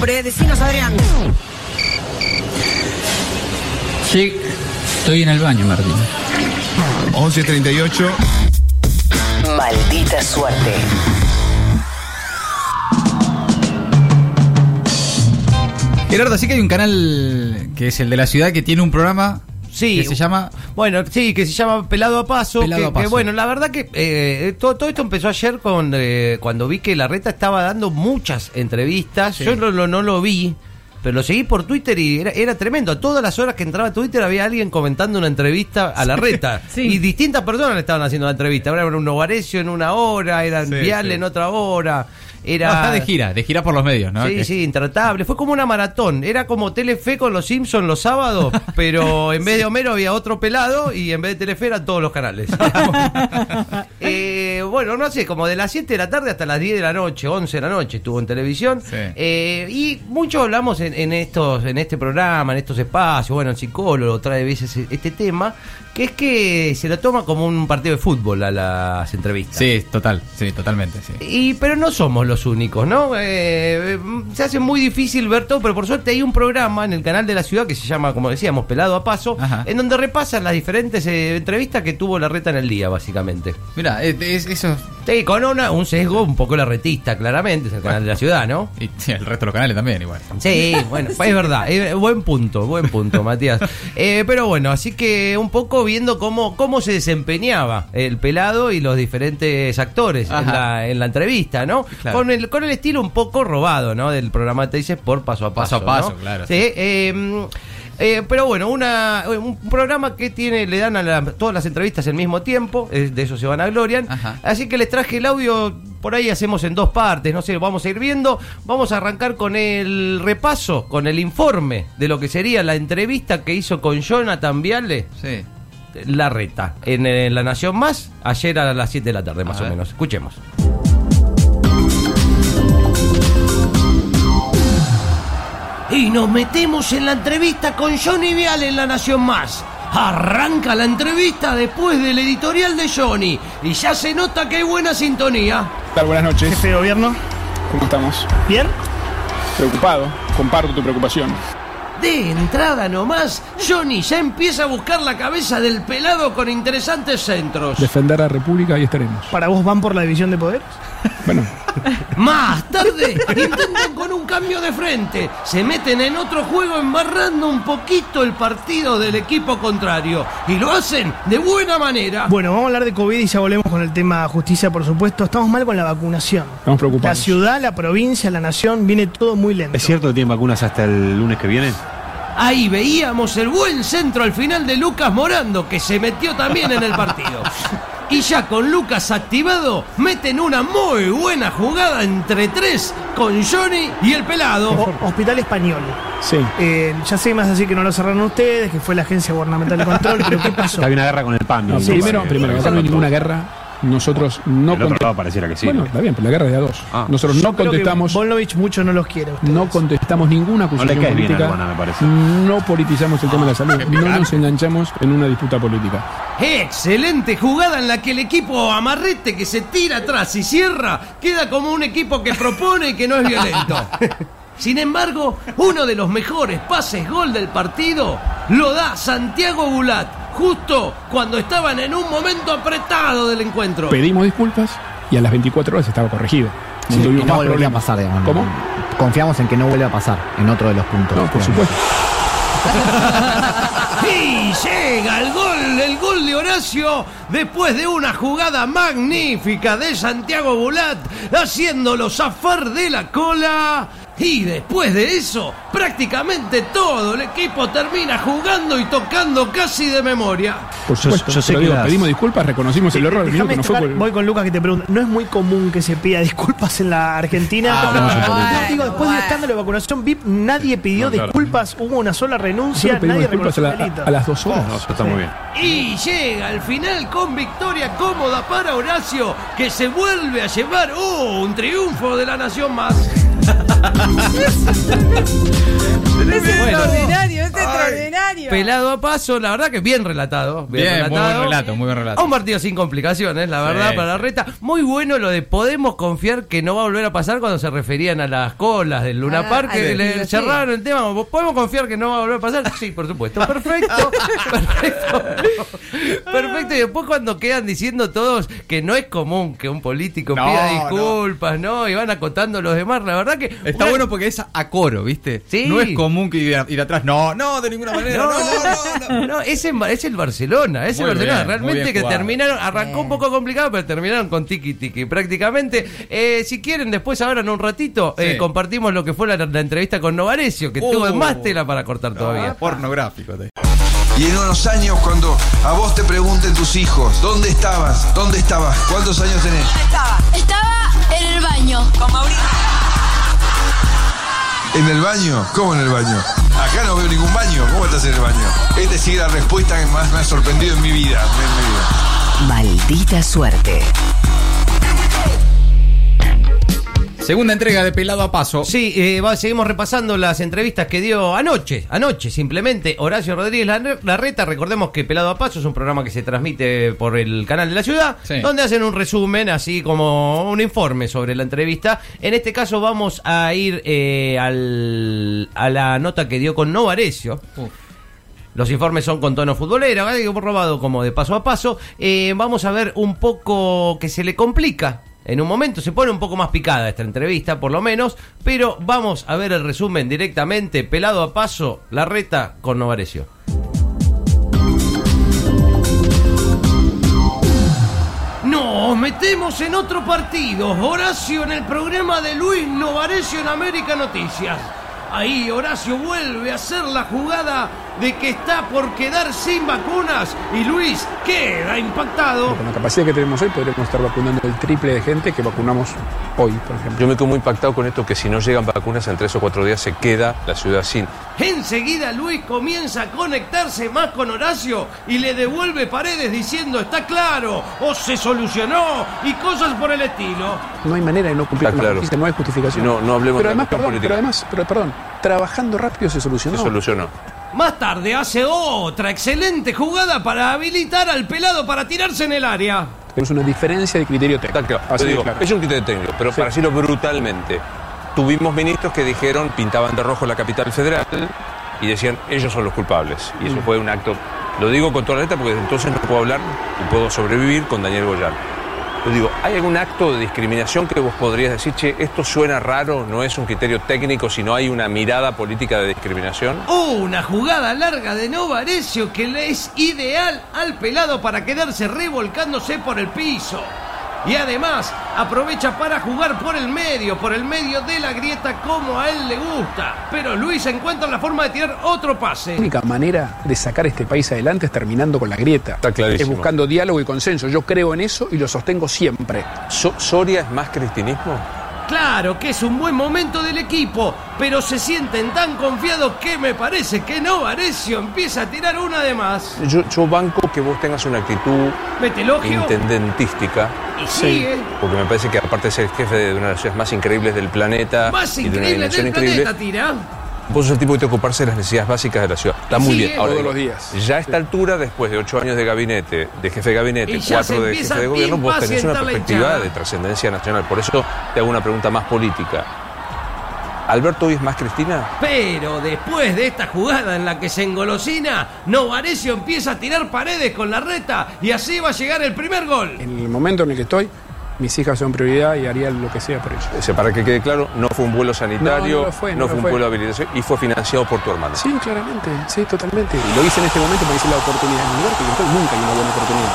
nombre? Decinos, Adrián. Sí, estoy en el baño, Martín. 11.38. Maldita suerte. Gerardo, así que hay un canal que es el de la ciudad que tiene un programa Sí. que se llama Bueno, sí, que se llama Pelado a Paso. Pelado que, a Paso. que, bueno, la verdad que eh, todo, todo esto empezó ayer con eh, cuando vi que la reta estaba dando muchas entrevistas. Sí. Yo no, lo- no lo vi, pero lo seguí por Twitter y era, era tremendo. A todas las horas que entraba a Twitter había alguien comentando una entrevista a la reta. Sí. Y distintas personas le estaban haciendo la entrevista. Era un Novarecio en una hora, era Sí, Vial sí. en otra hora. Era... No, está de gira, de gira por los medios, ¿no? Sí, sí, intratable. Fue como una maratón. Era como Telefe con los Simpsons los sábados, pero en vez de Homero había otro pelado y en vez de Telefe eran todos los canales. Eh, bueno, no sé, como de las 7 de la tarde hasta las 10 de la noche, 11 de la noche estuvo en televisión. Sí. Eh, y mucho hablamos en, en estos en este programa, en estos espacios. Bueno, el psicólogo trae veces este tema, que es que se lo toma como un partido de fútbol a las entrevistas. Sí, total, sí, totalmente, sí. Y, pero no somos los únicos, ¿no? Eh, eh, se hace muy difícil ver todo, pero por suerte hay un programa en el canal de la ciudad que se llama, como decíamos, Pelado a Paso, Ajá. en donde repasan las diferentes eh, entrevistas que tuvo la reta en el día, básicamente. Mira, es, es- eso. Sí, con una- un sesgo un poco la retista, claramente, es el canal de la ciudad, ¿no? Y sí, el resto de los canales también, igual. Sí, bueno, es verdad, eh, buen punto, buen punto, Matías. Eh, pero bueno, así que un poco viendo cómo, cómo se desempeñaba el pelado y los diferentes actores en la, en la entrevista, ¿no? Claro. Con, el, con el estilo un poco robado, ¿no? Del programa Te dices por paso a paso. Paso a paso, ¿no? claro. Sí, eh, eh, pero bueno, una, un programa que tiene, le dan a la- todas las entrevistas al mismo tiempo, eh, de eso se van a glorian. Ajá. Así que les traje el audio, por ahí hacemos en dos partes, no sé, vamos a ir viendo. Vamos a arrancar con el repaso, con el informe de lo que sería la entrevista que hizo con Jonathan Viale, Sí. La Reta, en, La Nación Más, ayer a las 7 de la tarde, A más o ver. menos. Escuchemos. Y nos metemos en la entrevista con Johnny Vial en La Nación Más. Arranca la entrevista después del editorial de Johnny y ya se nota que hay buena sintonía. ¿Qué tal? Buenas noches. Jefe de gobierno, ¿Cómo estamos? ¿bien? Preocupado. Comparto tu preocupación. De entrada nomás, Johnny ya empieza a buscar la cabeza del pelado con interesantes centros. Defender a la República y estaremos. ¿Para vos van por la división de poderes? Bueno, Más tarde, intentan con un cambio de frente. Se meten en otro juego embarrando un poquito el partido del equipo contrario. Y lo hacen de buena manera. Bueno, vamos a hablar de COVID y ya volvemos con el tema justicia, por supuesto. Estamos mal con la vacunación. estamos La preocupados. ciudad, la provincia, la nación, viene todo muy lento. ¿Es cierto que tienen vacunas hasta el lunes que viene? Ahí veíamos el buen centro al final de Lucas Morando, que se metió también en el partido. Y ya con Lucas activado, meten una muy buena jugada entre tres con Johnny y el pelado. O- Hospital Español. Sí. Eh, ya sé más así que no lo cerraron ustedes, que fue la Agencia Gubernamental de Control, pero ¿qué pasó? Que Había una guerra con el PAMI. No, ¿no? primero, primero, acá no hay ninguna guerra. Nosotros no Del otro conte- lado pareciera que sí. Bueno, ¿no? está bien, pero la guerra es de a dos. Ah. Nosotros no contestamos, Volnovich mucho no los quiere ustedes. no contestamos ninguna No acusación a política. Me parece. No politizamos el tema de la salud. No nos enganchamos en una disputa política. Excelente jugada en la que el equipo amarrete que se tira atrás y cierra queda como un equipo que propone y que no es violento. Sin embargo, uno de los mejores pases gol del partido lo da Santiago Bulat, justo cuando estaban en un momento apretado del encuentro. Pedimos disculpas y a las 24 horas estaba corregido. No Sí, tuvimos y no volvería a pasar, digamos. ¿Cómo? Confiamos en que no vuelva a pasar en otro de los puntos. No, por supuesto. Y llega el gol, el gol de Horacio, después de una jugada magnífica de Santiago Bulat, haciéndolo zafar de la cola. Y después de eso, prácticamente todo el equipo termina jugando y tocando casi de memoria. Por Yo- supuesto. yo sé que digo, las- pedimos disculpas, reconocimos el error. Déjame minuto no fue por- voy con Lucas que te pregunta. ¿No es muy común que se pida disculpas en la Argentina? Ah, No, bueno, digo, después del bueno. escándalo de vacunación VIP, nadie pidió No, claro. disculpas, hubo una sola renuncia, nadie disculpas a, la- las dos horas. No, está muy bien. Y llega al final con victoria cómoda para Horacio, que se vuelve a llevar ¡oh! un triunfo de la nación más. 哈哈哈哈哈哈。Es extraordinario, es extraordinario. Pelado a paso, la verdad que bien relatado. Bien, Bien, muy relatado. buen relato, muy buen relato. Un partido sin complicaciones, la verdad, Sí. para la reta. Muy bueno lo de podemos confiar que no va a volver a pasar cuando se referían a las colas del Luna Ah, Park, que le Sí. cerraron el tema. ¿Podemos confiar que no va a volver a pasar? Sí, por supuesto. Perfecto. perfecto. Perfecto. Y después cuando quedan diciendo todos que no es común que un político No, pida no. disculpas, ¿no? Y van acotando los demás. La verdad que... Está una- bueno porque es a coro, ¿viste? Sí. No es común que ir, ir atrás. No, no, de ninguna manera. No, No, no, no, no. no, es, en- es el Barcelona, es el Muy Barcelona. bien, Realmente bien que terminaron, arrancó un poco complicado, pero terminaron con tiki tiki prácticamente. Eh, si quieren, después ahora en un ratito eh, Sí. compartimos lo que fue la, la entrevista con Novarecio, que Uh. tuvo más tela para cortar todavía. Ah, pornográfico. te- Y en unos años, cuando a vos te pregunten tus hijos, ¿dónde estabas? ¿Dónde estabas? ¿Cuántos años tenés? Estaba en el baño. Con Mauricio. ¿En el baño? ¿Cómo en el baño? Acá no veo ningún baño. ¿Cómo estás en el baño? Esta sigue la respuesta que más me ha sorprendido en mi vida. En mi vida. Maldita suerte. Segunda entrega de Pelado a Paso. Sí, eh, va- seguimos repasando las entrevistas que dio anoche, anoche simplemente Horacio Rodríguez Larre- Larreta. Recordemos que Pelado a Paso es un programa que se transmite por el canal de la ciudad, Sí. donde hacen un resumen, así como un informe sobre la entrevista. En este caso vamos a ir eh, al- a la nota que dio con Novarecio. Los informes son con tono futbolero, hemos robado como de paso a paso. Eh, vamos a ver un poco que se le complica. En un momento se pone un poco más picada esta entrevista, por lo menos, pero vamos a ver el resumen directamente, pelado a paso, la reta con Novarecio. Nos metemos en otro partido. Horacio en el programa de Luis Novarecio en América Noticias. Ahí Horacio vuelve a hacer la jugada de que está por quedar sin vacunas y Luis queda impactado. Con la capacidad que tenemos hoy podríamos estar vacunando el triple de gente que vacunamos hoy, por ejemplo. Yo me quedo muy impactado con esto que si no llegan vacunas en tres o cuatro días se queda la ciudad sin. Enseguida Luis comienza a conectarse más con Horacio y le devuelve paredes diciendo está claro o se solucionó y cosas por el estilo. No hay manera de no cumplir Está con la claro. no hay justificación. No, no hablemos pero de la además, perdón, política. pero además, pero perdón, trabajando rápido se solucionó. Se solucionó. Más tarde hace otra excelente jugada para habilitar al pelado para tirarse en el área. Tenemos una diferencia de criterio técnico. claro. Así Yo de digo, claro. es un criterio técnico, pero para decirlo brutalmente, tuvimos ministros que dijeron, pintaban de rojo la capital federal y decían, ellos son los culpables. Y eso Mm. fue un acto, lo digo con toda la letra porque desde entonces no puedo hablar y puedo sobrevivir con Daniel Goyán. Digo, ¿hay algún acto de discriminación que vos podrías decir, che, esto suena raro, no es un criterio técnico, sino hay una mirada política de discriminación? Una jugada larga de Novarecio que le es ideal al pelado para quedarse revolcándose por el piso. Y además aprovecha para jugar por el medio, por el medio de la grieta como a él le gusta. Pero Luis encuentra la forma de tirar otro pase. La única manera de sacar este país adelante es terminando con la grieta. Está clarísimo. Es buscando diálogo y consenso. Yo creo en eso y lo sostengo siempre. So- ¿Soria es más cristinismo? Claro que es un buen momento del equipo, pero se sienten tan confiados que me parece que Novarecio empieza a tirar una de más. Yo, yo banco que vos tengas una actitud Mete elogio intendentística, y sigue. porque me parece que aparte de ser el jefe de una de las ciudades más increíbles del planeta Más y de una increíble del increíble, planeta tira. vos sos el tipo que te ocuparse de las necesidades básicas de la ciudad. Está muy bien. Ahora Todos digo, los días. Ya a esta altura, después de ocho años de gabinete, de jefe de gabinete, cuatro de jefe de gobierno, vos tenés una perspectiva de trascendencia nacional. Por eso te hago una pregunta más política. ¿Alberto hoy es más Cristina? Pero después de esta jugada en la que se engolosina, Novarecio empieza a tirar paredes con la reta y así va a llegar el primer gol. En el momento en el que estoy, mis hijas son prioridad y haría lo que sea por ellos. Ese, para que quede claro, no fue un vuelo sanitario, No, fue, no un fue. vuelo de habilitación y fue financiado por tu hermano. Sí, claramente, sí, totalmente. Y lo hice en este momento porque hice la oportunidad. En el lugar que nunca hay una buena oportunidad.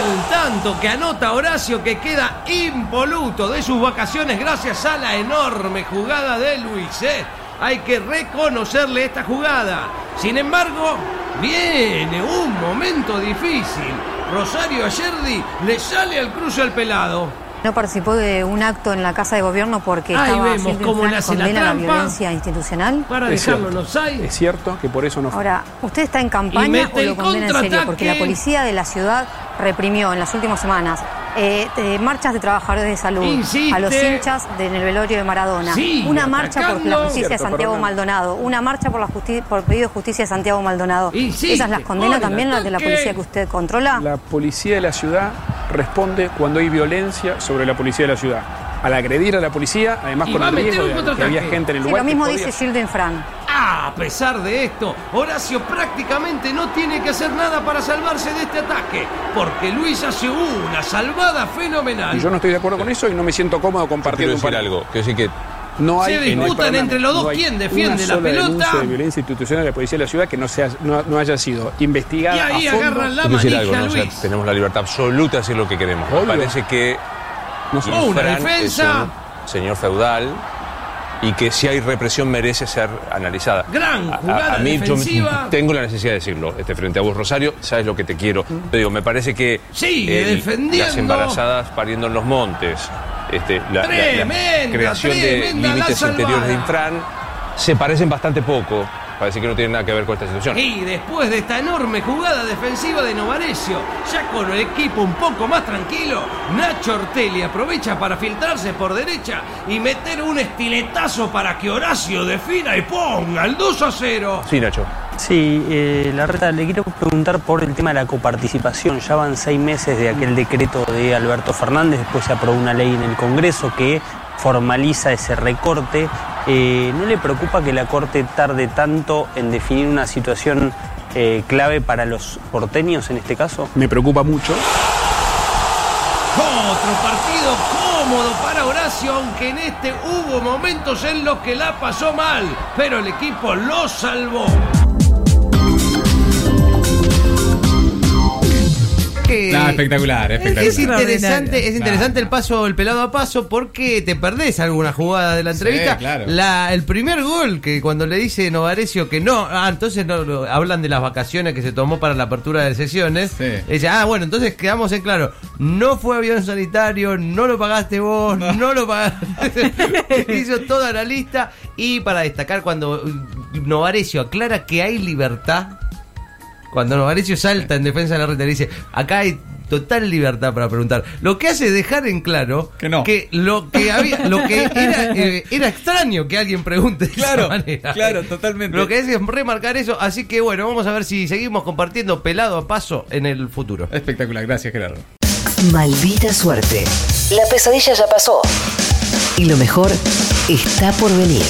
El tanto que anota Horacio que queda impoluto de sus vacaciones gracias a la enorme jugada de Luis. ¿eh? Hay que reconocerle esta jugada. Sin embargo, viene un momento difícil. Rosario Ayerdi le sale al cruce al pelado. No participó de un acto en la Casa de Gobierno porque Ahí estaba vemos cómo hace la condena a la violencia institucional. Para Es dejarlo en cierto. offside. Es cierto que por eso no fue. Ahora, ¿usted está en campaña o lo condena en serio? Porque la policía de la ciudad reprimió en las últimas semanas Eh, eh, marchas de trabajadores de salud Insiste. a los hinchas de- en el velorio de Maradona. Una marcha por la justicia de Santiago perdón. Maldonado. Una marcha por, la por pedido de justicia de Santiago Maldonado. Insiste. ¿Esas las condena Hola, también las de la policía que usted controla? La policía de la ciudad responde cuando hay violencia sobre la policía de la ciudad. Al agredir a la policía, además Y con el riesgo de que había gente en el Sí, lugar. lo mismo dice Gilden Fran. Ah, a pesar de esto, Horacio prácticamente no tiene que hacer nada para salvarse de este ataque, porque Luis hace una salvada fenomenal. Y yo no estoy de acuerdo con eso y no me siento cómodo Quiero compartiendo un algo. Quiero decir que No hay, Se no hay disputan entre los dos No quién defiende una la pelota. de violencia institucional de la policía de la ciudad que no, sea, no, no haya sido investigada Y ahí a fondo. agarran la manija, algo, ¿no? O sea, Luis. tenemos la libertad absoluta de hacer lo que queremos. Me parece que No. Oh, una defensa. es un señor feudal y que si hay represión merece ser analizada. Gran A- a- jugada a, mí defensiva. yo tengo la necesidad de decirlo este frente a vos Rosario sabes lo que te quiero te digo me parece que Sigue defendiendo. las embarazadas pariendo en los montes este, la, la- la Tremenda, creación de tremenda límites interiores de Infran se parecen bastante poco parece que no tiene nada que ver con esta situación Y después de esta enorme jugada defensiva de Novarecio, ya con el equipo un poco más tranquilo, Nacho Ortelli aprovecha para filtrarse por derecha y meter un estiletazo para que Horacio defina y ponga el 2 a 0. sí Nacho Sí, eh, la reta, le quiero preguntar por el tema de la coparticipación. Ya van seis meses de aquel decreto de Alberto Fernández, después se aprobó una ley en el Congreso que formaliza ese recorte. Eh, ¿No le preocupa que la Corte tarde tanto en definir una situación eh, clave para los porteños en este caso? Me preocupa mucho. Otro partido cómodo para Horacio, aunque en este hubo momentos en los que la pasó mal, pero el equipo lo salvó. Que- espectacular, espectacular. Es interesante, es interesante el paso, el pelado a paso, porque te perdés alguna jugada de la Sí, entrevista. claro. La, el primer gol, que cuando le dice Novarecio que no, ah, entonces no, no, hablan de las vacaciones que se tomó para la apertura de sesiones. Sí. Dice, ah, bueno, entonces quedamos en claro, no fue avión sanitario, no lo pagaste vos, no, lo pagaste. Hizo toda la lista. Y para destacar, cuando Novarecio aclara que hay libertad, cuando Novarecio salta en defensa de la reta y dice, acá hay total libertad para preguntar. Lo que hace es dejar en claro Que no. lo que había, lo que era, eh, era extraño que alguien pregunte de Claro, esa manera. claro, totalmente. Lo que hace es remarcar eso, así que bueno, vamos a ver si seguimos compartiendo pelado a paso en el futuro. Espectacular, gracias Gerardo. Maldita suerte. La pesadilla ya pasó. Y lo mejor está por venir.